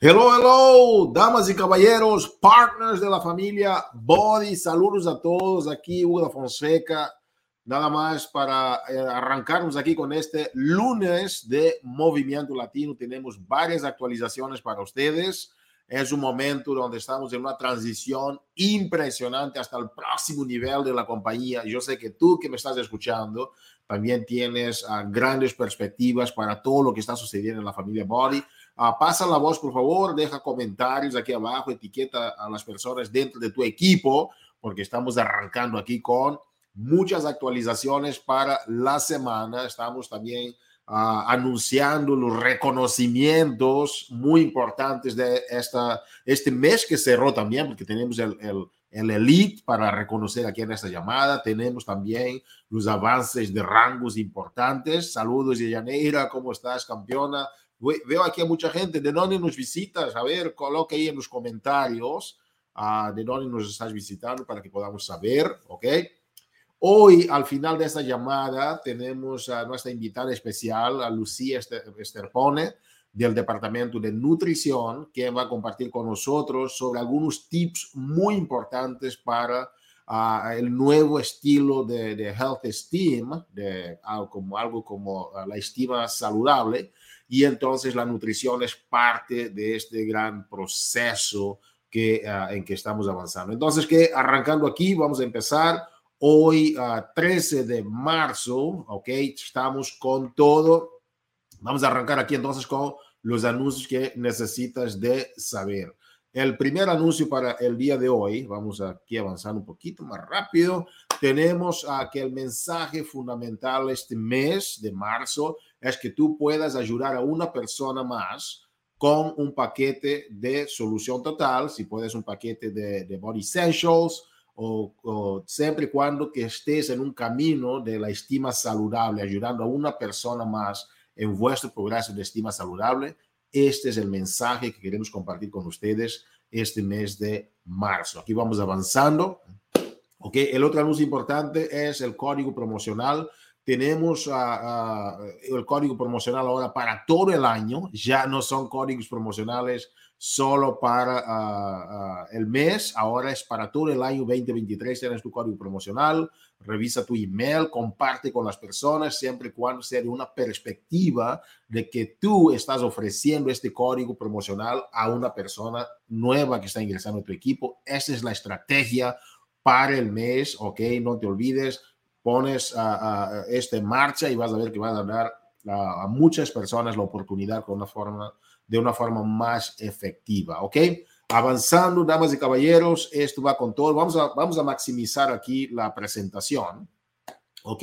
Hello, hello, damas y caballeros, partners de la familia Body, saludos a todos, aquí Hugo da Fonseca, nada más para eh, arrancarnos aquí con este lunes de Movimiento Latino, tenemos varias actualizaciones para ustedes, es un momento donde estamos en una transición impresionante hasta el próximo nivel de la compañía, yo sé que tú que me estás escuchando también tienes uh, grandes perspectivas para todo lo que está sucediendo en la familia Body, Uh, pasa la voz, por favor, deja comentarios aquí abajo, etiqueta a las personas dentro de tu equipo, porque estamos arrancando aquí con muchas actualizaciones para la semana. Estamos también uh, anunciando los reconocimientos muy importantes de esta, este mes que cerró también, porque tenemos el, el, el Elite para reconocer aquí en esta llamada. Tenemos también los avances de rangos importantes. Saludos, Yaneira, ¿cómo estás, campeona? Veo aquí a mucha gente. ¿De dónde nos visitas? A ver, coloque ahí en los comentarios uh, de dónde nos estás visitando para que podamos saber, ¿ok? Hoy, al final de esta llamada, tenemos a nuestra invitada especial, a Lucía Esterpone, del Departamento de Nutrición, que va a compartir con nosotros sobre algunos tips muy importantes para uh, el nuevo estilo de, de Health Esteem, de, uh, como algo como uh, la estima saludable, y entonces la nutrición es parte de este gran proceso que, uh, en que estamos avanzando. Entonces, que arrancando aquí, vamos a empezar hoy, uh, 13 de marzo, ok, estamos con todo. Vamos a arrancar aquí entonces con los anuncios que necesitas de saber. El primer anuncio para el día de hoy, vamos aquí avanzando un poquito más rápido, tenemos uh, que el mensaje fundamental este mes de marzo es que tú puedas ayudar a una persona más con un paquete de solución total, si puedes un paquete de, Body Essentials o, o, siempre y cuando que estés en un camino de la estima saludable, ayudando a una persona más en vuestro progreso de estima saludable. Este es el mensaje que queremos compartir con ustedes este mes de marzo. Aquí vamos avanzando. Ok, el otro anuncio importante es el código promocional tenemos uh, uh, el código promocional ahora para todo el año, ya no son códigos promocionales solo para uh, el mes, ahora es para todo el año 2023, tienes tu código promocional, revisa tu email, comparte con las personas, siempre y cuando sea de una perspectiva de que tú estás ofreciendo este código promocional a una persona nueva que está ingresando a tu equipo. Esa es la estrategia para el mes, ¿ok? No te olvides, pones a, a este en marcha y vas a ver que vas a dar a, a, muchas personas la oportunidad con una forma, de una forma más efectiva, ¿ok? Avanzando, damas y caballeros, esto va con todo. Vamos a, vamos a maximizar aquí la presentación. ¿Ok?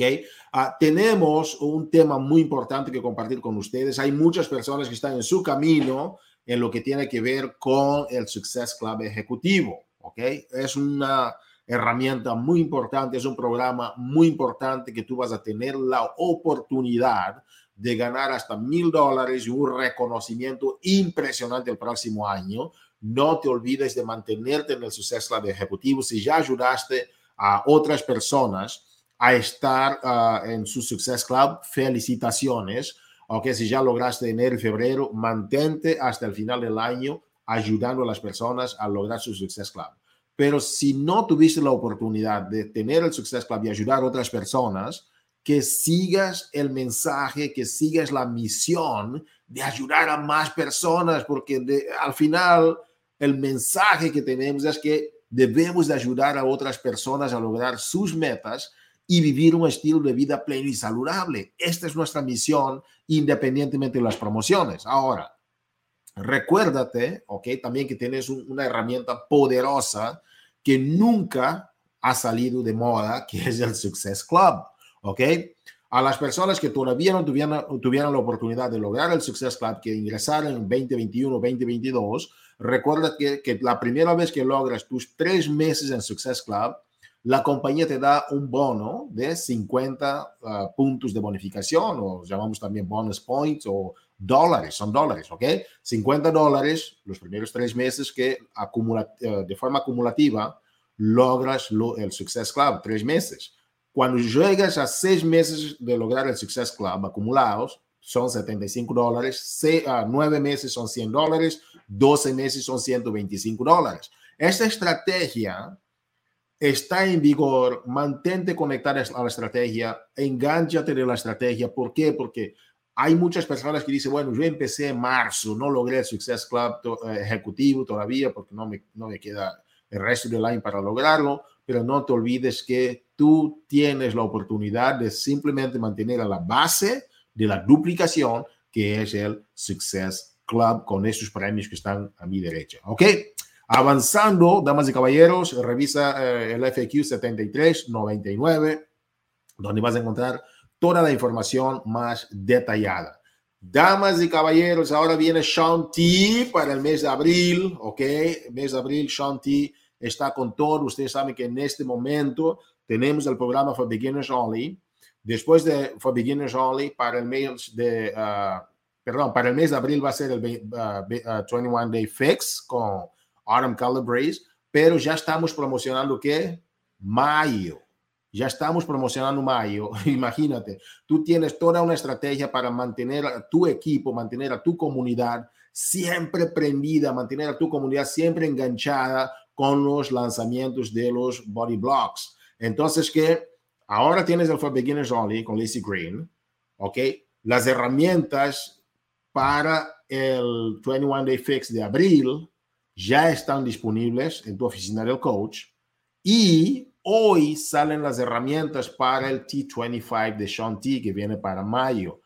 Uh, tenemos un tema muy importante que compartir con ustedes. Hay muchas personas que están en su camino en lo que tiene que ver con el Success Club Ejecutivo. ¿Ok? Es una, herramienta muy importante, es un programa muy importante que tú vas a tener la oportunidad de ganar hasta mil dólares y un reconocimiento impresionante el próximo año. No te olvides de mantenerte en el Success Club Ejecutivo. Si ya ayudaste a otras personas a estar uh, en su Success Club, felicitaciones. Aunque si ya lograste enero y febrero, mantente hasta el final del año ayudando a las personas a lograr su Success Club. Pero si no tuviste la oportunidad de tener el Success Club y ayudar a otras personas, que sigas el mensaje, que sigas la misión de ayudar a más personas, porque al final el mensaje que tenemos es que debemos de ayudar a otras personas a lograr sus metas y vivir un estilo de vida pleno y saludable. Esta es nuestra misión independientemente de las promociones. Ahora, recuérdate, ok, también que tienes un, una herramienta poderosa que nunca ha salido de moda, que es el Success Club, ok. A las personas que todavía no tuvieran la oportunidad de lograr el Success Club, que ingresaron en 2021, 2022, recuerda que, la primera vez que logras tus tres meses en Success Club, la compañía te da un bono de 50 uh, puntos de bonificación, o llamamos también bonus points o dólares, son dólares, ¿ok? 50 dólares los primeros tres meses que acumula, uh, de forma acumulativa logras lo, el Success Club, tres meses. Cuando llegas a seis meses de lograr el Success Club acumulados, son 75 dólares, uh, nueve meses son 100 dólares, 12 meses son 125 dólares. Esta estrategia está en vigor, mantente conectada a la estrategia, enganchate de la estrategia. ¿Por qué? Porque hay muchas personas que dicen, bueno, yo empecé en marzo, no logré el Success Club eh, ejecutivo todavía porque no me, no me queda el resto del año para lograrlo, pero no te olvides que tú tienes la oportunidad de simplemente mantener a la base de la duplicación, que es el Success Club con esos premios que están a mi derecha. ¿Ok? Avanzando, damas y caballeros, revisa eh, el FAQ 7399, donde vas a encontrar toda la información más detallada. Damas y caballeros, ahora viene Sean T para el mes de abril, ¿ok? mes de abril, Sean T está con todo. Ustedes saben que en este momento tenemos el programa For Beginners Only. Después de For Beginners Only, para el mes de, uh, perdón, para el mes de abril va a ser el 21 uh, uh, Day Fix con Autumn Color Brace, pero ya estamos promocionando que mayo. Ya estamos promocionando mayo. Imagínate, tú tienes toda una estrategia para mantener a tu equipo, mantener a tu comunidad siempre prendida, mantener a tu comunidad siempre enganchada con los lanzamientos de los body blocks. Entonces, que ahora tienes el For Beginners Only con Lizzie Green, ¿ok? Las herramientas para el 21 Day Fix de abril ya están disponibles en tu oficina del coach y hoy salen las herramientas para el T25 de Sean T que viene para mayo.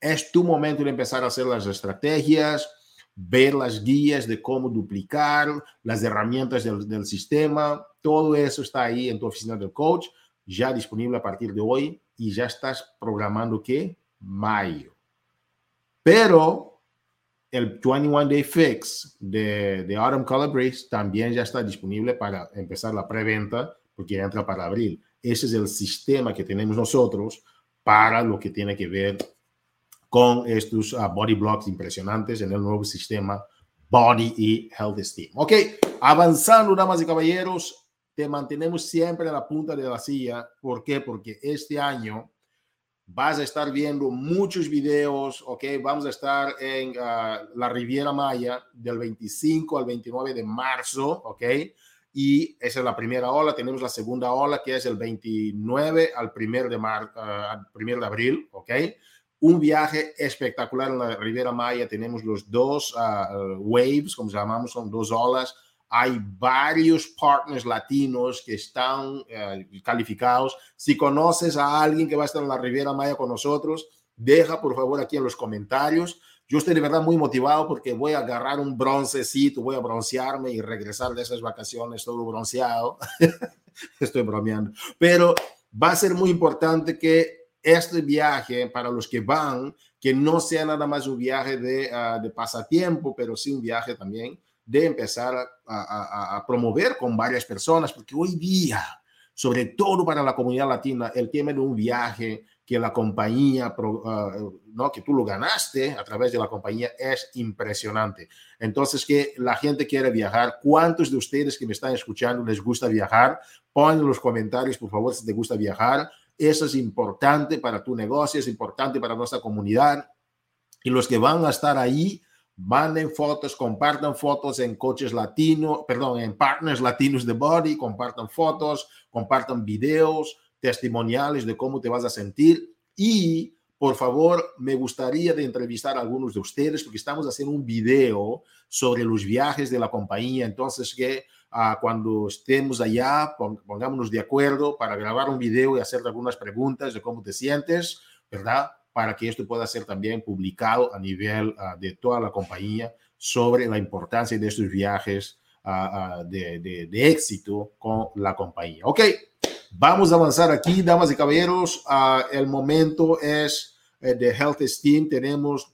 Es tu momento de empezar a hacer las estrategias, ver las guías de cómo duplicar, las herramientas del, sistema, todo eso está ahí en tu oficina del coach, ya disponible a partir de hoy y ya estás programando que mayo. Pero el 21 Day Fix de, de Autumn Color también ya está disponible para empezar la preventa porque entra para abril. Ese es el sistema que tenemos nosotros para lo que tiene que ver con estos uh, body blocks impresionantes en el nuevo sistema Body y Health Esteem. Ok, avanzando, damas y caballeros, te mantenemos siempre en la punta de la silla. ¿Por qué? Porque este año vas a estar viendo muchos videos, ¿ok? Vamos a estar en uh, la Riviera Maya del 25 al 29 de marzo, ¿ok? Y esa es la primera ola. Tenemos la segunda ola que es el 29 al 1 de, mar, uh, al de abril, ¿ok? Un viaje espectacular en la Riviera Maya. Tenemos los dos uh, waves, como llamamos, son dos olas hay varios partners latinos que están eh, calificados. Si conoces a alguien que va a estar en la Riviera Maya con nosotros, deja por favor aquí en los comentarios. Yo estoy de verdad muy motivado porque voy a agarrar un broncecito, voy a broncearme y regresar de esas vacaciones todo bronceado. estoy bromeando. Pero va a ser muy importante que este viaje, para los que van, que no sea nada más un viaje de, uh, de pasatiempo, pero sí un viaje también de empezar a, promover con varias personas, porque hoy día, sobre todo para la comunidad latina, el tema de un viaje que la compañía, ah, ¿no? que tú lo ganaste a través de la compañía es impresionante. Entonces, que la gente quiere viajar. ¿Cuántos de ustedes que me están escuchando les gusta viajar? Pon en los comentarios, por favor, si te gusta viajar. Eso es importante para tu negocio, es importante para nuestra comunidad. Y los que van a estar ahí, manden fotos, compartan fotos en coches latinos, perdón, en partners latinos de Body, compartan fotos, compartan videos, testimoniales de cómo te vas a sentir y por favor, me gustaría de entrevistar a algunos de ustedes porque estamos haciendo un video sobre los viajes de la compañía. Entonces, que uh, cuando estemos allá, pongámonos de acuerdo para grabar un video y hacer algunas preguntas de cómo te sientes, ¿verdad? para que esto pueda ser también publicado a nivel uh, de toda la compañía sobre la importancia de estos viajes de, de, de, éxito con la compañía. Ok, vamos a avanzar aquí, damas y caballeros. el momento es eh, de Health Esteem. Tenemos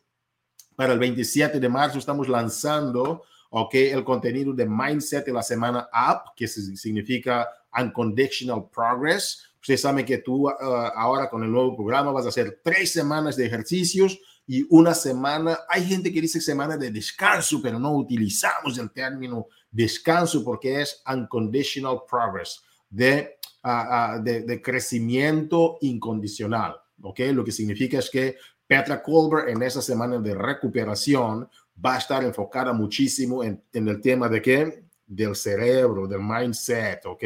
para el 27 de marzo, estamos lanzando ok, el contenido de Mindset de la semana Up, que significa Unconditional Progress Ustedes saben que tú ah, ahora con el nuevo programa vas a hacer tres semanas de ejercicios y una semana, hay gente que dice semana de descanso, pero no utilizamos el término descanso porque es unconditional progress, de, de, crecimiento incondicional. ¿ok? Lo que significa es que Petra Colbert en esa semana de recuperación va a estar enfocada muchísimo en, el tema de qué? Del cerebro, del mindset, ¿ok?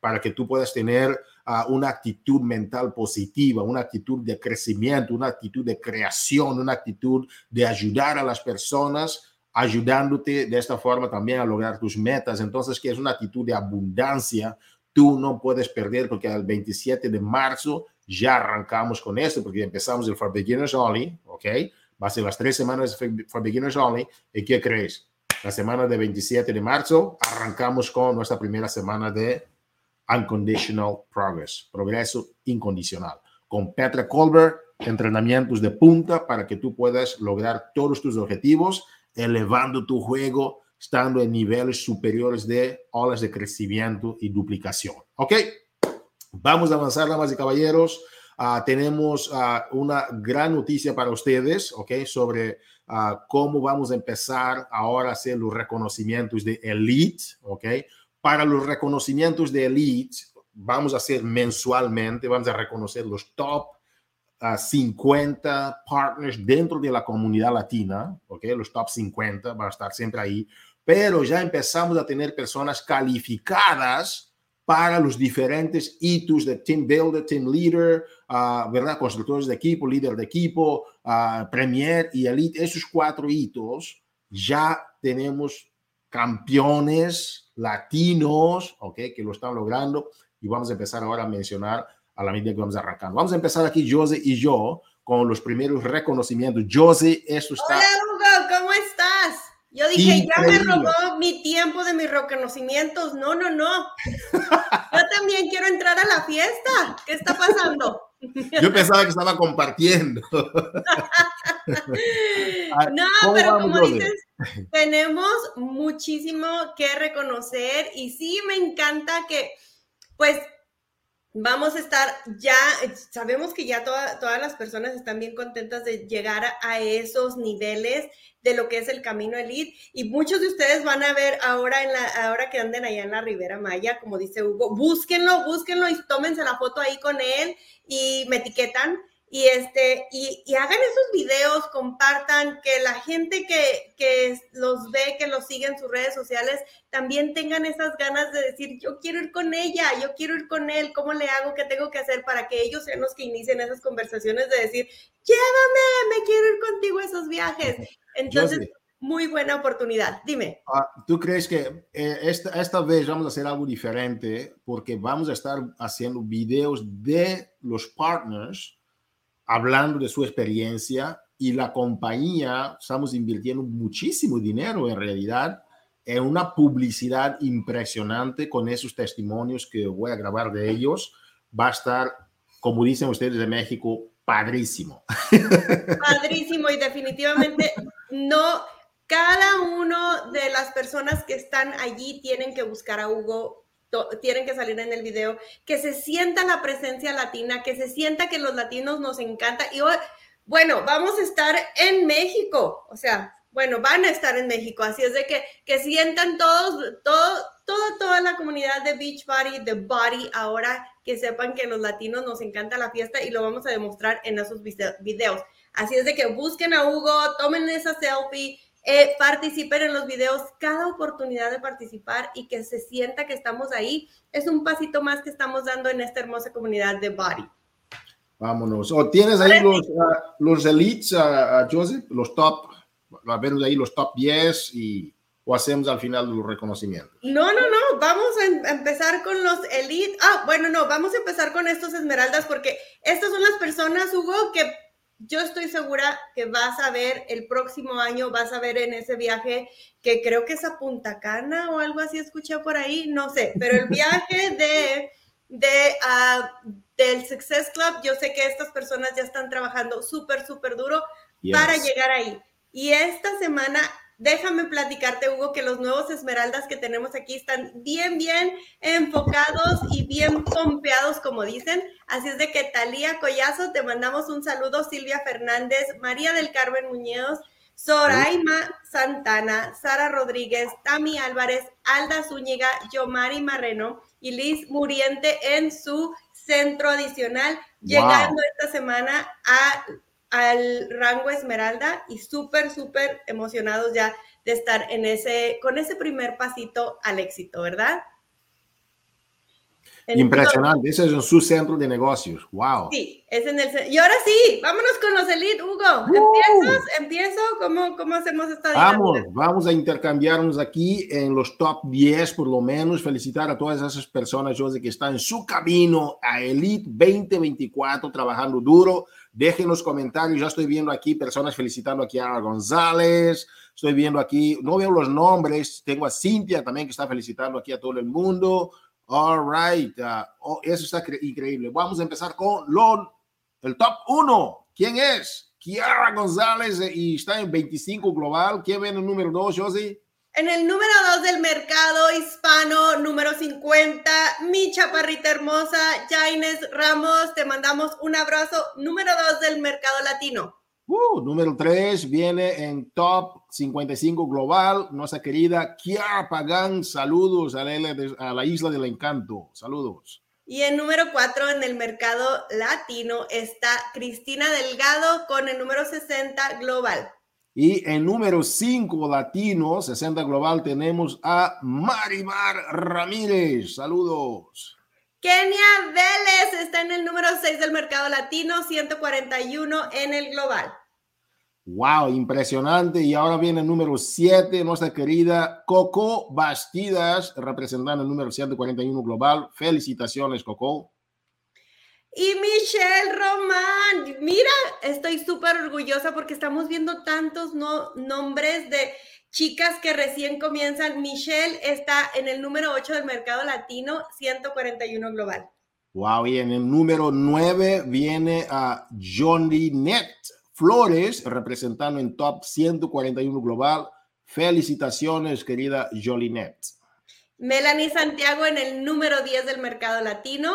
Para que tú puedas tener uh, una actitud mental positiva, una actitud de crecimiento, una actitud de creación, una actitud de ayudar a las personas ayudándote de esta forma también a lograr tus metas. Entonces, que es una actitud de abundancia, tú no puedes perder porque el 27 de marzo ya arrancamos con esto, porque empezamos el For Beginners Only, ¿ok? Va a ser las tres semanas For Beginners Only. ¿Y qué crees? La semana de 27 de marzo arrancamos con nuestra primera semana de Unconditional Progress, progreso incondicional, con Petra Colbert, entrenamientos de punta para que tú puedas lograr todos tus objetivos elevando tu juego, estando en niveles superiores de olas de crecimiento y duplicación. ¿Ok? Vamos a avanzar, damas y caballeros. Uh, tenemos uh, una gran noticia para ustedes, ¿ok? Sobre uh, cómo vamos a empezar ahora a hacer los reconocimientos de Elite, ¿ok? Para los reconocimientos de Elite, vamos a hacer mensualmente, vamos a reconocer los top a 50 partners dentro de la comunidad latina, ¿ok? Los top 50 van a estar siempre ahí, pero ya empezamos a tener personas calificadas para los diferentes hitos de Team Builder, Team Leader, uh, ¿verdad? Constructores de equipo, líder de equipo, uh, Premier y Elite. Esos cuatro hitos ya tenemos campeones latinos, ¿ok? Que lo están logrando y vamos a empezar ahora a mencionar a la medida que vamos arrancando. Vamos a empezar aquí, José y yo, con los primeros reconocimientos. José, esto está... Hola, Hugo, ¿cómo estás? Yo dije, ya me robó mi tiempo de mis reconocimientos. No, no, no. Yo también quiero entrar a la fiesta. ¿Qué está pasando? Yo pensaba que estaba compartiendo. no, pero como dices, tenemos muchísimo que reconocer y sí me encanta que, pues, vamos a estar ya, sabemos que ya todas las personas están bien contentas de llegar a, esos niveles de lo que es el camino elite y muchos de ustedes van a ver ahora en la ahora que anden allá en la Ribera Maya, como dice Hugo, búsquenlo, búsquenlo y tómense la foto ahí con él y me etiquetan y este y, y, hagan esos videos, compartan, que la gente que, que, los ve, que los sigue en sus redes sociales, también tengan esas ganas de decir, yo quiero ir con ella, yo quiero ir con él, ¿cómo le hago? ¿Qué tengo que hacer para que ellos sean los que inicien esas conversaciones de decir, llévame, me quiero ir contigo a esos viajes? Entonces, muy buena oportunidad. Dime. Ah, ¿Tú crees que eh, esta, esta vez vamos a hacer algo diferente? Porque vamos a estar haciendo videos de los partners hablando de su experiencia y la compañía, estamos invirtiendo muchísimo dinero en realidad en una publicidad impresionante con esos testimonios que voy a grabar de ellos. Va a estar, como dicen ustedes de México, padrísimo. Padrísimo y definitivamente no, cada uno de las personas que están allí tienen que buscar a Hugo tienen que salir en el video, que se sienta la presencia latina, que se sienta que los latinos nos encanta. Y bueno, vamos a estar en México, o sea, bueno, van a estar en México, así es de que, que sientan todos, todo, toda, toda la comunidad de Beach Body, de Body, ahora que sepan que los latinos nos encanta la fiesta y lo vamos a demostrar en esos videos. Así es de que busquen a Hugo, tomen esa selfie, eh, participen en los videos, cada oportunidad de participar y que se sienta que estamos ahí es un pasito más que estamos dando en esta hermosa comunidad de Body. Vámonos. ¿O tienes ahí los, uh, los elites, uh, Joseph? Los top, a ver ahí los top 10 y o hacemos al final los reconocimientos? No, no, no, vamos a em, empezar con los elites. Ah, bueno, no, vamos a empezar con estos esmeraldas porque estas son las personas, Hugo, que yo estoy segura que vas a ver el próximo año, vas a ver en ese viaje que creo que es a Punta Cana o algo así, escuché por ahí, no sé, pero el viaje de, de uh, del Success Club, yo sé que estas personas ya están trabajando súper, súper duro para llegar ahí. Y esta semana Déjame platicarte, Hugo, que los nuevos esmeraldas que tenemos aquí están bien, bien enfocados y bien pompeados, como dicen. Así es de que Talía Collazo, te mandamos un saludo, Silvia Fernández, María del Carmen Muñoz, Soraima Santana, Sara Rodríguez, Tami Álvarez, Alda Zúñiga, Yomari Marreno y Liz Muriente en su centro adicional, llegando esta semana a al rango Esmeralda y súper, súper emocionados ya de estar en ese, con ese primer pasito al éxito, ¿verdad? Impresionante, ese es su centro de negocios. Wow. Sí, es en el Y ahora sí, vámonos con los Elite, Hugo. ¿Empiezas? ¿Empiezo? ¿Cómo, ¿Cómo hacemos esta Vamos, vamos a intercambiarnos aquí en los top 10 por lo menos. Felicitar a todas esas personas, José, que están en su camino a Elite 2024, trabajando duro. Dejen los comentarios, ya estoy viendo aquí personas felicitando aquí a González, estoy viendo aquí, no veo los nombres, tengo a Cintia también que está felicitando aquí a todo el mundo. All right. Uh, oh, eso está increíble. Vamos a empezar con el top 1. ¿Quién es? Kiara González eh, y está en 25 global. ¿Quién viene el número 2, Josie? En el número 2 del mercado hispano, número 50, mi chaparrita hermosa, Jaines Ramos, te mandamos un abrazo. Número 2 del mercado latino. Uh, número 3 viene en top 55 global, nuestra querida Kiara Pagan. Saludos a la, a la Isla del Encanto. Saludos. Y en número 4 en el mercado latino está Cristina Delgado con el número 60 global. Y en número 5 latino, 60 global, tenemos a Marimar Ramírez. Saludos. Kenia Vélez está en el número 6 del mercado latino, 141 en el global. Wow, impresionante. Y ahora viene el número 7, nuestra querida Coco Bastidas, representando el número 141 global. Felicitaciones, Coco. Y Michelle Román, mira, estoy súper orgullosa porque estamos viendo tantos nombres de chicas que recién comienzan. Michelle está en el número 8 del mercado latino, 141 global. Wow, y en el número 9 viene a Johnny Net Flores, representando en top 141 global. Felicitaciones, querida Jolinet. Melanie Santiago en el número 10 del mercado latino,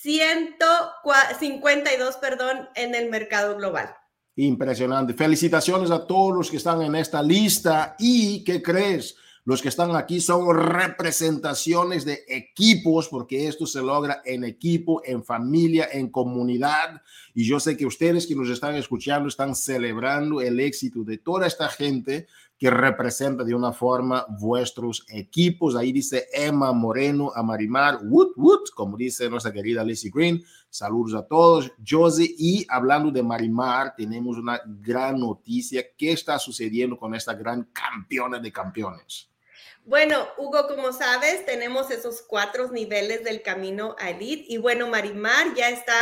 152, perdón, en el mercado global. Impresionante. Felicitaciones a todos los que están en esta lista. ¿Y qué crees? Los que están aquí son representaciones de equipos, porque esto se logra en equipo, en familia, en comunidad. Y yo sé que ustedes que nos están escuchando están celebrando el éxito de toda esta gente que representa de una forma vuestros equipos. Ahí dice Emma Moreno, a Marimar, woot, woot, como dice nuestra querida Lizzie Green. Saludos a todos, Josie. Y hablando de Marimar, tenemos una gran noticia. ¿Qué está sucediendo con esta gran campeona de campeones? Bueno, Hugo, como sabes, tenemos esos cuatro niveles del camino a Elite. Y bueno, Marimar ya está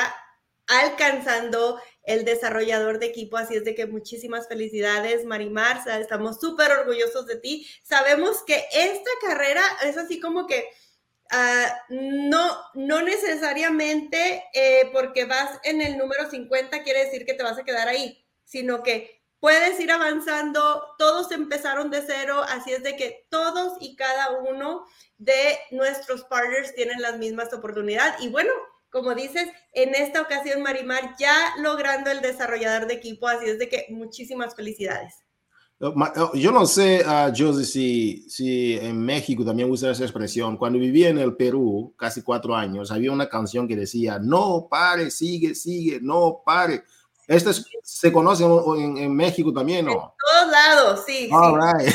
alcanzando el desarrollador de equipo. Así es de que muchísimas felicidades, Marimar. Estamos súper orgullosos de ti. Sabemos que esta carrera es así como que ah, no, no necesariamente eh, porque vas en el número 50 quiere decir que te vas a quedar ahí, sino que puedes ir avanzando. Todos empezaron de cero, así es de que todos y cada uno de nuestros partners tienen las mismas oportunidades. Y bueno, como dices, en esta ocasión Marimar ya logrando el desarrollador de equipo, así es de que muchísimas felicidades. Yo no sé, uh, Josie, si, si en México también usa esa expresión. Cuando vivía en el Perú, casi cuatro años, había una canción que decía, no pare, sigue, sigue, no pare. Este se conoce en, México también, ¿no? En todos lados, sí. All Right.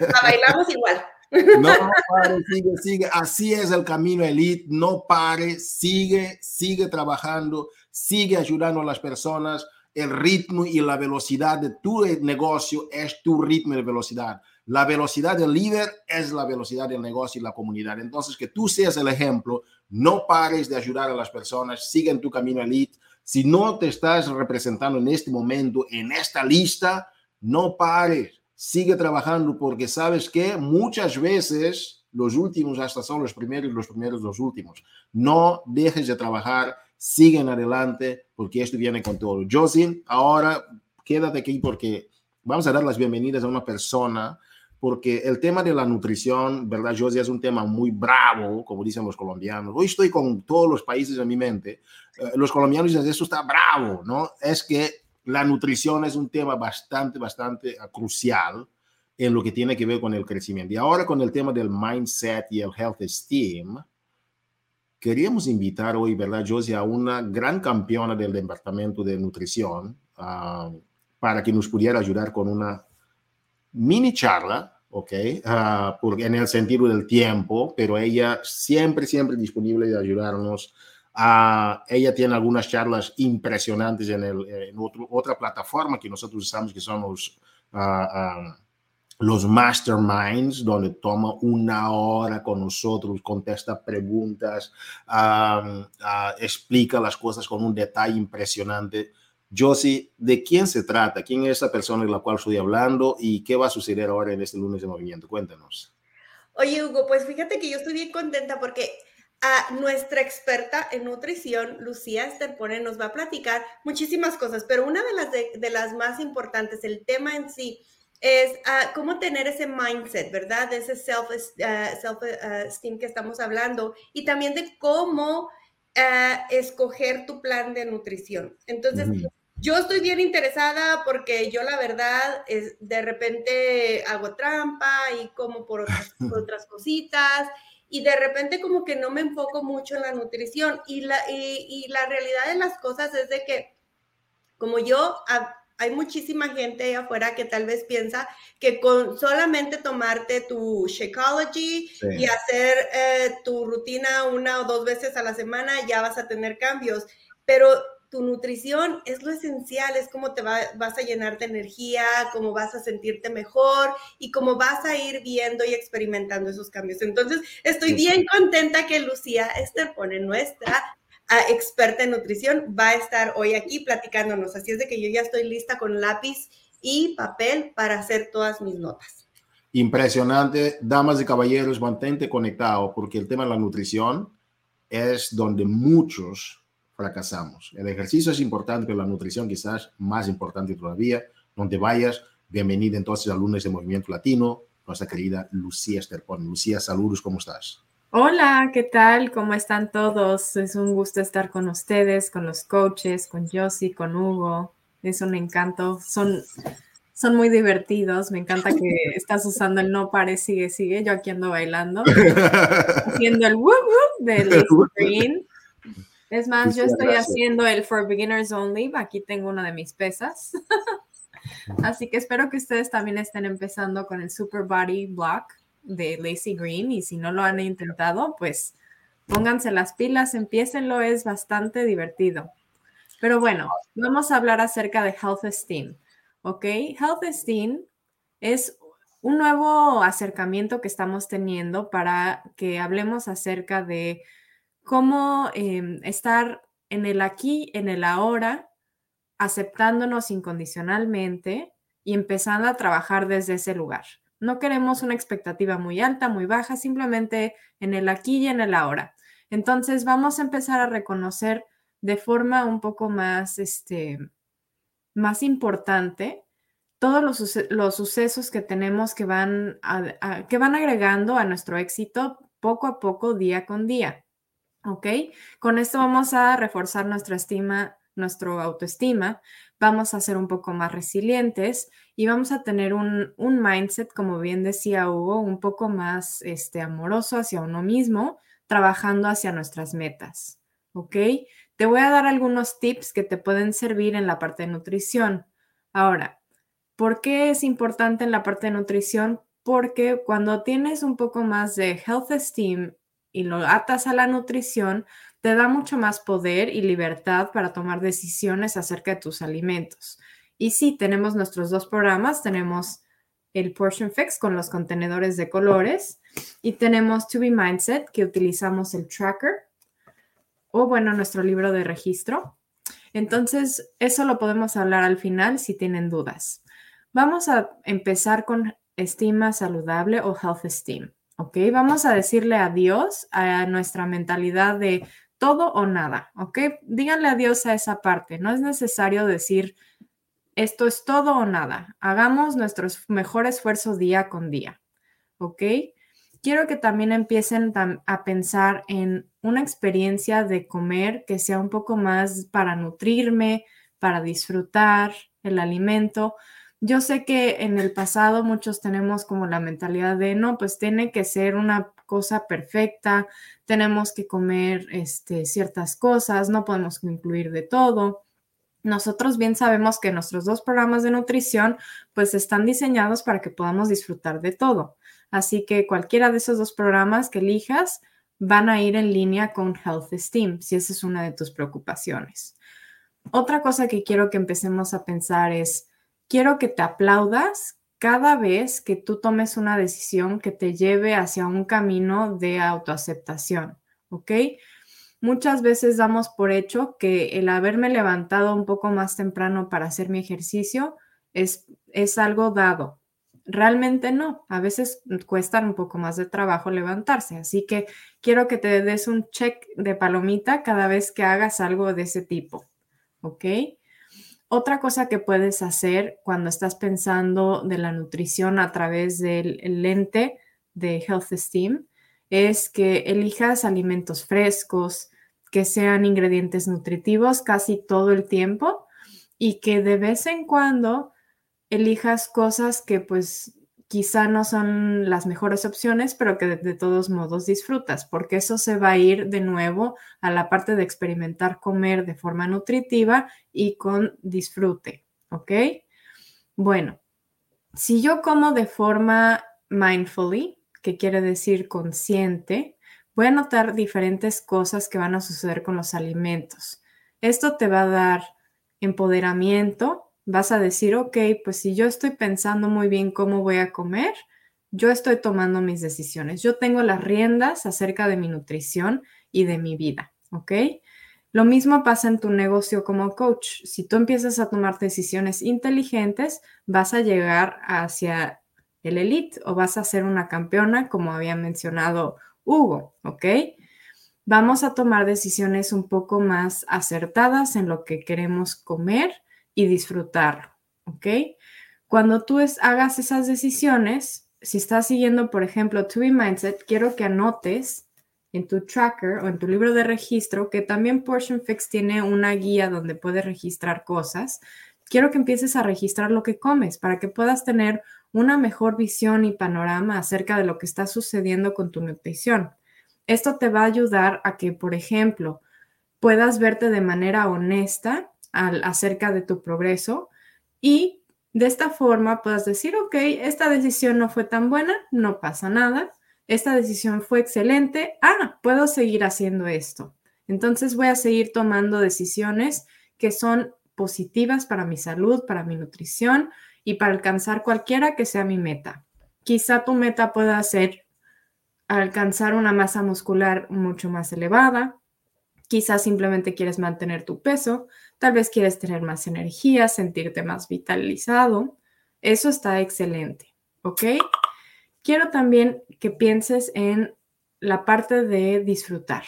La bailamos igual. No pare, sigue, sigue. Así es el camino elite. No pare, sigue, sigue trabajando, sigue ayudando a las personas. El ritmo y la velocidad de tu negocio es tu ritmo de velocidad. La velocidad del líder es la velocidad del negocio y la comunidad. Entonces, que tú seas el ejemplo, no pares de ayudar a las personas, sigue en tu camino elite. Si no te estás representando en este momento, en esta lista, no pares sigue trabajando porque sabes que muchas veces los últimos hasta son los primeros los primeros los últimos. No dejes de trabajar, siguen adelante porque esto viene con todo. Josin, ahora quédate aquí porque vamos a dar las bienvenidas a una persona porque el tema de la nutrición, ¿verdad, Josie? Es un tema muy bravo, como dicen los colombianos. Hoy estoy con todos los países en mi mente. Eh, los colombianos dicen, eso está bravo, ¿no? Es que la nutrición es un tema bastante, bastante ah, crucial en lo que tiene que ver con el crecimiento. Y ahora con el tema del mindset y el health esteem, queríamos invitar hoy, ¿verdad, Josie, a una gran campeona del departamento de nutrición, ah, para que nos pudiera ayudar con una mini charla, ¿ok? Ah, porque en el sentido del tiempo, pero ella siempre, siempre disponible de ayudarnos. Ella tiene algunas charlas impresionantes en, el, en otra plataforma que nosotros usamos, que son los los masterminds, donde toma una hora con nosotros, contesta preguntas, explica las cosas con un detalle impresionante. Josie, ¿de quién se trata? ¿Quién es esa persona de la cual estoy hablando y qué va a suceder ahora en este lunes de movimiento? Cuéntanos. Oye, Hugo, pues fíjate que yo estoy bien contenta porque a nuestra experta en nutrición, Lucía Esterpone, nos va a platicar muchísimas cosas, pero una de las, de las más importantes, el tema en sí, es ah, cómo tener ese mindset, ¿verdad? De ese self-esteem uh, que estamos hablando y también de cómo escoger tu plan de nutrición. Entonces, yo estoy bien interesada porque yo la verdad es de repente hago trampa y como por otras, otras cositas y de repente como que no me enfoco mucho en la nutrición. Y la, y, y la realidad de las cosas es de que como yo hay muchísima gente ahí afuera que tal vez piensa que con solamente tomarte tu Shakeology y hacer eh, tu rutina una o dos veces a la semana ya vas a tener cambios, pero tu nutrición es lo esencial, es cómo te vas a llenar de energía, cómo vas a sentirte mejor y cómo vas a ir viendo y experimentando esos cambios. Entonces, estoy bien contenta que Lucía Esther pone nuestra experta en nutrición, va a estar hoy aquí platicándonos. Así es de que yo ya estoy lista con lápiz y papel para hacer todas mis notas. Impresionante. Damas y caballeros, mantente conectado porque el tema de la nutrición es donde muchos fracasamos. El ejercicio es importante, pero la nutrición quizás más importante todavía. Donde vayas, bienvenida entonces a lunes de Movimiento Latino, nuestra querida Lucía Esterpón. Lucía, saludos, ¿cómo estás? Hola, ¿qué tal? ¿Cómo están todos? Es un gusto estar con ustedes, con los coaches, con Josie, con Hugo. Es un encanto. Son, son muy divertidos. Me encanta que estás usando el no pare, sigue, sigue. Yo aquí ando bailando, haciendo el woo woo del Green. Es más, yo estoy haciendo el For Beginners Only. Aquí tengo una de mis pesas. Así que espero que ustedes también estén empezando con el Super Body Block de Lazy Green y si no lo han intentado, pues pónganse las pilas, empiecenlo, es bastante divertido. Pero bueno, vamos a hablar acerca de Health Esteem, ¿ok? Health Esteem es un nuevo acercamiento que estamos teniendo para que hablemos acerca de cómo em, estar en el aquí, en el ahora, aceptándonos incondicionalmente y empezando a trabajar desde ese lugar. No queremos una expectativa muy alta, muy baja, simplemente en el aquí y en el ahora. Entonces vamos a empezar a reconocer de forma un poco más, este, más importante todos los, sucesos que tenemos que van, que van agregando a nuestro éxito poco a poco, día con día. ¿Ok? Con esto vamos a reforzar nuestra estima, nuestra autoestima, vamos a ser un poco más resilientes y vamos a tener un, mindset, como bien decía Hugo, un poco más este, amoroso hacia uno mismo, trabajando hacia nuestras metas. ¿Ok? Te voy a dar algunos tips que te pueden servir en la parte de nutrición. Ahora, ¿por qué es importante en la parte de nutrición? Porque cuando tienes un poco más de health esteem y lo atas a la nutrición, te da mucho más poder y libertad para tomar decisiones acerca de tus alimentos. Y sí, tenemos nuestros dos programas, tenemos el Portion Fix con los contenedores de colores y tenemos To Be Mindset que utilizamos el tracker o bueno, nuestro libro de registro. Entonces, eso lo podemos hablar al final si tienen dudas. Vamos a empezar con estima saludable o health esteem. ¿Ok? Vamos a decirle adiós a nuestra mentalidad de todo o nada, ¿ok? Díganle adiós a esa parte. No es necesario decir esto es todo o nada. Hagamos nuestro mejor esfuerzo día con día, ¿ok? Quiero que también empiecen a pensar en una experiencia de comer que sea un poco más para nutrirme, para disfrutar el alimento. Yo sé que en el pasado muchos tenemos como la mentalidad de, no, pues tiene que ser una cosa perfecta, tenemos que comer este, ciertas cosas, no podemos incluir de todo. nosotros bien sabemos que nuestros dos programas de nutrición pues están diseñados para que podamos disfrutar de todo. Así que cualquiera de esos dos programas que elijas van a ir en línea con Health Esteem, si esa es una de tus preocupaciones. Otra cosa que quiero que empecemos a pensar es, quiero que te aplaudas cada vez que tú tomes una decisión que te lleve hacia un camino de autoaceptación, ¿ok? Muchas veces damos por hecho que el haberme levantado un poco más temprano para hacer mi ejercicio es, es algo dado. Realmente no, a veces cuesta un poco más de trabajo levantarse, así que quiero que te des un check de palomita cada vez que hagas algo de ese tipo, ¿ok? Otra cosa que puedes hacer cuando estás pensando de la nutrición a través del lente de Health Esteem es que elijas alimentos frescos, que sean ingredientes nutritivos casi todo el tiempo y que de vez en cuando elijas cosas que pues quizá no son las mejores opciones, pero que de, todos modos disfrutas, porque eso se va a ir de nuevo a la parte de experimentar comer de forma nutritiva y con disfrute, ¿ok? Bueno, si yo como de forma mindfully, que quiere decir consciente, voy a notar diferentes cosas que van a suceder con los alimentos. Esto te va a dar empoderamiento, vas a decir, ok, pues si yo estoy pensando muy bien cómo voy a comer, yo estoy tomando mis decisiones, yo tengo las riendas acerca de mi nutrición y de mi vida, ¿ok? Lo mismo pasa en tu negocio como coach. Si tú empiezas a tomar decisiones inteligentes, vas a llegar hacia el elite o vas a ser una campeona, como había mencionado Hugo, ¿ok? Vamos a tomar decisiones un poco más acertadas en lo que queremos comer y disfrutar, ¿ok? Cuando tú hagas esas decisiones, si estás siguiendo, por ejemplo, To Be Mindset, quiero que anotes en tu tracker o en tu libro de registro, que también Portion Fix tiene una guía donde puedes registrar cosas. Quiero que empieces a registrar lo que comes para que puedas tener una mejor visión y panorama acerca de lo que está sucediendo con tu nutrición. Esto te va a ayudar a que, por ejemplo, puedas verte de manera honesta al, acerca de tu progreso y de esta forma puedas decir, ok, esta decisión no fue tan buena, no pasa nada, esta decisión fue excelente, ah, puedo seguir haciendo esto. Entonces voy a seguir tomando decisiones que son positivas para mi salud, para mi nutrición, y para alcanzar cualquiera que sea mi meta. Quizá tu meta pueda ser alcanzar una masa muscular mucho más elevada, quizás simplemente quieres mantener tu peso, tal vez quieres tener más energía, sentirte más vitalizado. Eso está excelente, ¿ok? Quiero también que pienses en la parte de disfrutar.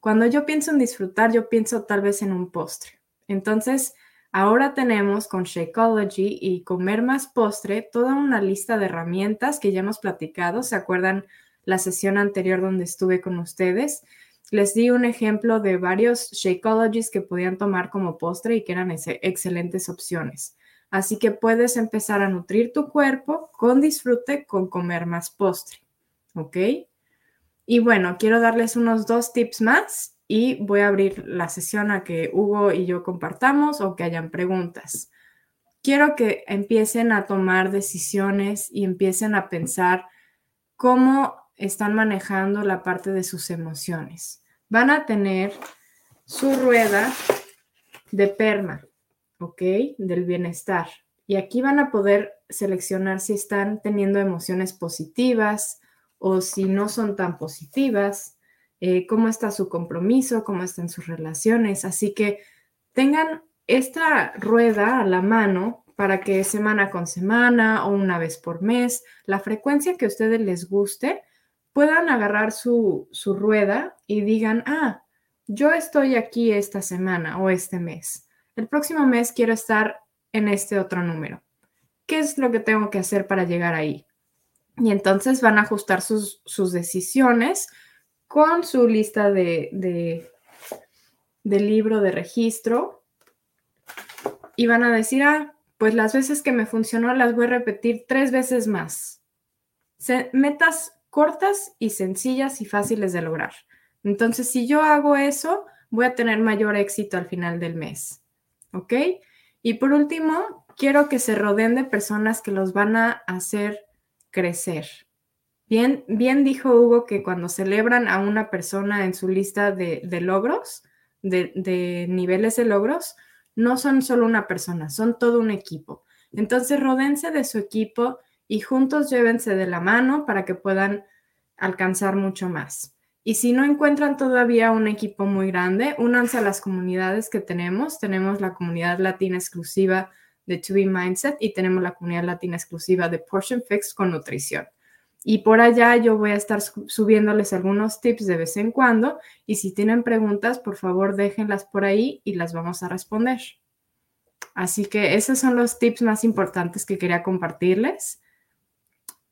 Cuando yo pienso en disfrutar, yo pienso tal vez en un postre. Entonces, Ahora tenemos con Shakeology y Comer Más Postre toda una lista de herramientas que ya hemos platicado. ¿Se acuerdan la sesión anterior donde estuve con ustedes? Les di un ejemplo de varios Shakeologies que podían tomar como postre y que eran excelentes opciones. Así que puedes empezar a nutrir tu cuerpo con disfrute con comer más postre. ¿Ok? Y bueno, quiero darles unos dos tips más y voy a abrir la sesión a que Hugo y yo compartamos o que hayan preguntas. Quiero que empiecen a tomar decisiones y empiecen a pensar cómo están manejando la parte de sus emociones. Van a tener su rueda de perma, ¿ok? Del bienestar. Y aquí van a poder seleccionar si están teniendo emociones positivas o si no son tan positivas eh, cómo está su compromiso, cómo están sus relaciones. Así que tengan esta rueda a la mano para que semana con semana o una vez por mes, la frecuencia que a ustedes les guste, puedan agarrar su, su rueda y digan, ah, yo estoy aquí esta semana o este mes. El próximo mes quiero estar en este otro número. ¿Qué es lo que tengo que hacer para llegar ahí? Y entonces van a ajustar sus, sus decisiones con su lista de, de, libro de registro y van a decir, ah, pues las veces que me funcionó las voy a repetir tres veces más. metas cortas y sencillas y fáciles de lograr. Entonces, si yo hago eso, voy a tener mayor éxito al final del mes. ¿ok? Y por último, quiero que se rodeen de personas que los van a hacer crecer. Bien, bien dijo Hugo que cuando celebran a una persona en su lista de, logros, de, de, niveles de logros, no son solo una persona, son todo un equipo. Entonces, rodense de su equipo y juntos llévense de la mano para que puedan alcanzar mucho más. Y si no encuentran todavía un equipo muy grande, únanse a las comunidades que tenemos. Tenemos la comunidad latina exclusiva de To Be Mindset y tenemos la comunidad latina exclusiva de Portion Fix con nutrición. Y por allá yo voy a estar subiéndoles algunos tips de vez en cuando y si tienen preguntas, por favor déjenlas por ahí y las vamos a responder. Así que esos son los tips más importantes que quería compartirles.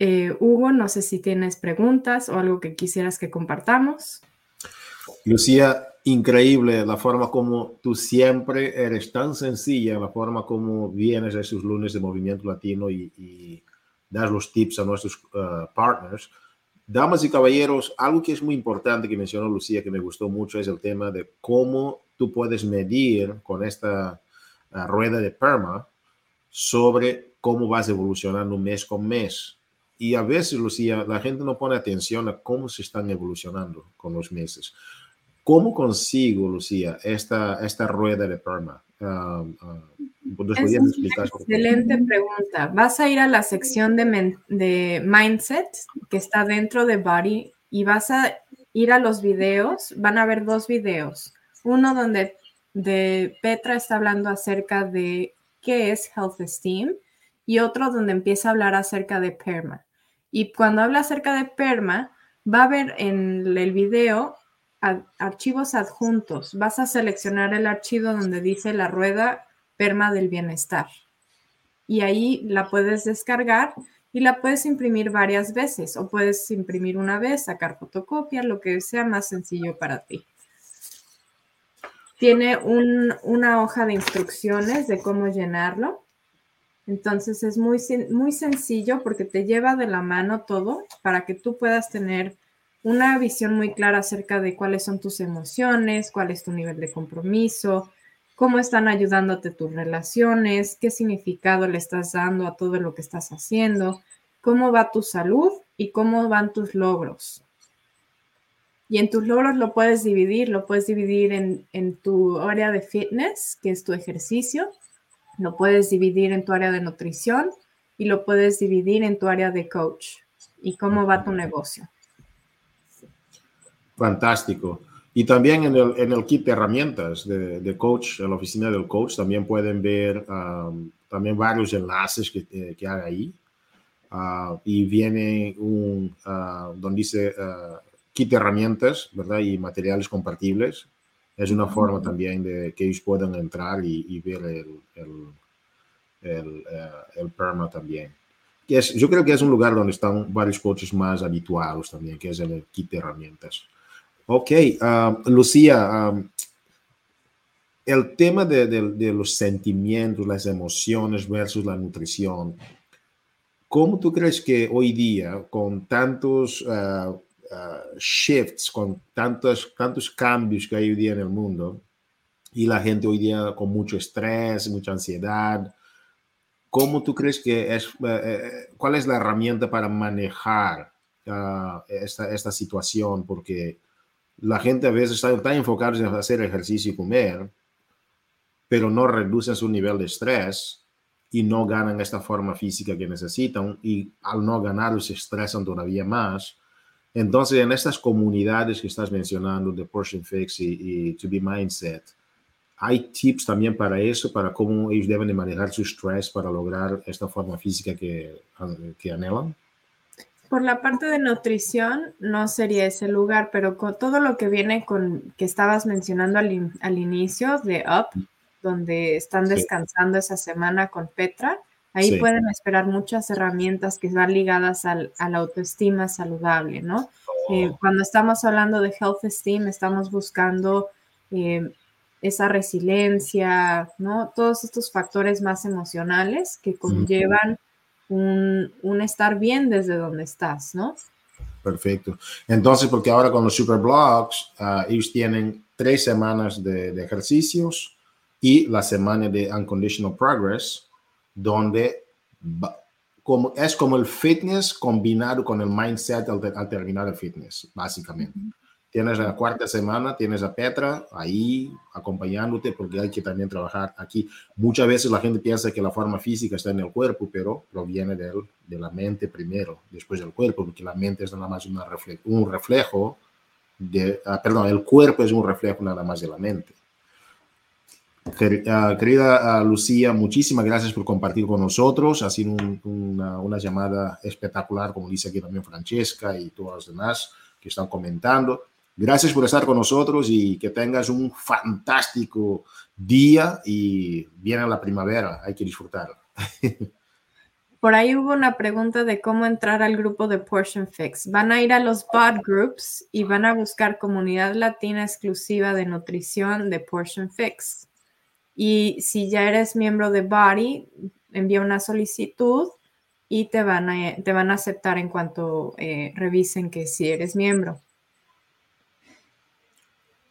Eh, Hugo, no sé si tienes preguntas o algo que quisieras que compartamos. Lucía, increíble la forma como tú siempre eres tan sencilla, la forma como vienes a esos lunes de Movimiento Latino y, das los tips a nuestros uh, partners. Damas y caballeros, algo que es muy importante que mencionó Lucía, que me gustó mucho, es el tema de cómo tú puedes medir con esta uh, rueda de PERMA sobre cómo vas evolucionando mes con mes. Y a veces, Lucía, la gente no pone atención a cómo se están evolucionando con los meses. ¿Cómo consigo, Lucía, esta, esta rueda de PERMA? Uh, es una excelente pregunta. Vas a ir a la sección de, de, Mindset que está dentro de Body y vas a ir a los videos. Van a ver dos videos. Uno donde de Petra está hablando acerca de qué es Health Esteem y otro donde empieza a hablar acerca de PERMA. Y cuando habla acerca de PERMA, va a ver en el video archivos adjuntos. Vas a seleccionar el archivo donde dice la rueda PERMA del bienestar. Y ahí la puedes descargar y la puedes imprimir varias veces o puedes imprimir una vez, sacar fotocopia, lo que sea más sencillo para ti. Tiene una hoja de instrucciones de cómo llenarlo. Entonces es muy, muy sencillo porque te lleva de la mano todo para que tú puedas tener una visión muy clara acerca de cuáles son tus emociones, cuál es tu nivel de compromiso, cómo están ayudándote tus relaciones, qué significado le estás dando a todo lo que estás haciendo, cómo va tu salud y cómo van tus logros. Y en tus logros lo puedes dividir, lo puedes dividir en, en tu área de fitness, que es tu ejercicio, lo puedes dividir en tu área de nutrición y lo puedes dividir en tu área de coach y cómo va tu negocio. Fantástico. Y también en el, en el kit de herramientas de, de, coach, en la oficina del coach, también pueden ver um, también varios enlaces que, eh, que hay ahí. Uh, y viene un, uh, donde dice uh, kit de herramientas, ¿verdad? Y materiales compartibles. Es una forma también de que ellos puedan entrar y, y ver el, el, el, el PERMA también. Que es, yo creo que es un lugar donde están varios coaches más habituados también, que es el kit de herramientas. Ok, um, Lucía, um, el tema de, de, los sentimientos, las emociones versus la nutrición, ¿cómo tú crees que hoy día, con tantos uh, uh, shifts, con tantos, tantos cambios que hay hoy día en el mundo, y la gente hoy día con mucho estrés, mucha ansiedad, ¿cómo tú crees que es, uh, cuál es la herramienta para manejar esta, esta situación? Porque la gente a veces está tan enfocada en hacer ejercicio y comer, pero no reducen su nivel de estrés y no ganan esta forma física que necesitan y al no ganar se estresan todavía más. Entonces, en estas comunidades que estás mencionando de Portion Fix y, To Be Mindset, hay tips también para eso, para cómo ellos deben manejar su estrés para lograr esta forma física que, que anhelan. Por la parte de nutrición no sería ese lugar, pero con todo lo que viene con que estabas mencionando al, inicio de Up, donde están descansando esa semana con Petra, ahí pueden esperar muchas herramientas que van ligadas al, a la autoestima saludable, ¿no? Eh, oh. cuando estamos hablando de health esteem, estamos buscando eh, esa resiliencia, ¿no? Todos estos factores más emocionales que conllevan un, estar bien desde donde estás, ¿no? Perfecto. Entonces, porque ahora con los Super Blogs, ah, ellos tienen tres semanas de, ejercicios y la semana de Unconditional Progress, donde como, es como el fitness combinado con el mindset al, terminar el fitness, básicamente. Tienes la cuarta semana, tienes a Petra ahí acompañándote porque hay que también trabajar aquí. Muchas veces la gente piensa que la forma física está en el cuerpo, pero proviene de, de la mente primero, después del cuerpo, porque la mente es nada más una un reflejo de, ah, perdón, el cuerpo es un reflejo nada más de la mente. Ah, querida ah, Lucía, muchísimas gracias por compartir con nosotros. Ha sido una, una, llamada espectacular, como dice aquí también Francesca y todos los demás que están comentando. Gracias por estar con nosotros y que tengas un fantástico día y viene la primavera, hay que disfrutar. Por ahí hubo una pregunta de cómo entrar al grupo de Portion Fix. Van a ir a los bot groups y van a buscar comunidad latina exclusiva de nutrición de Portion Fix. Y si ya eres miembro de Body, envía una solicitud y te van a, te van a aceptar en cuanto eh, revisen que si eres miembro.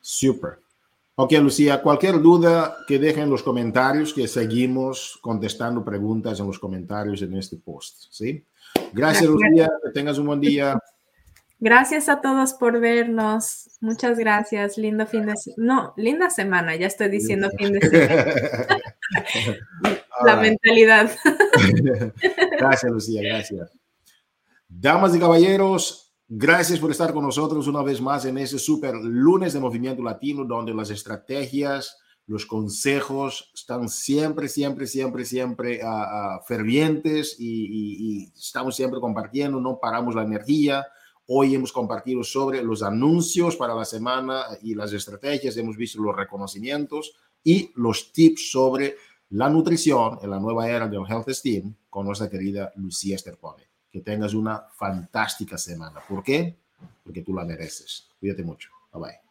Super. Ok, Lucía, cualquier duda que dejen en los comentarios, que seguimos contestando preguntas en los comentarios en este post, ¿sí? Gracias, Lucía, que tengas un buen día. Gracias a todos por vernos. Muchas gracias. Lindo fin de semana. No, linda semana. Ya estoy diciendo fin de semana. La mentalidad. gracias, Lucía. Gracias. Damas y caballeros, Gracias por estar con nosotros una vez más en ese super lunes de Movimiento Latino, donde las estrategias, los consejos están siempre, siempre, siempre, siempre uh, fervientes y, y, estamos siempre compartiendo, no paramos la energía. Hoy hemos compartido sobre los anuncios para la semana y las estrategias, hemos visto los reconocimientos y los tips sobre la nutrición en la nueva era del Health Esteem con nuestra querida Lucía Esterpone que tengas una fantástica semana. ¿Por qué? Porque tú la mereces. Cuídate mucho. Bye bye.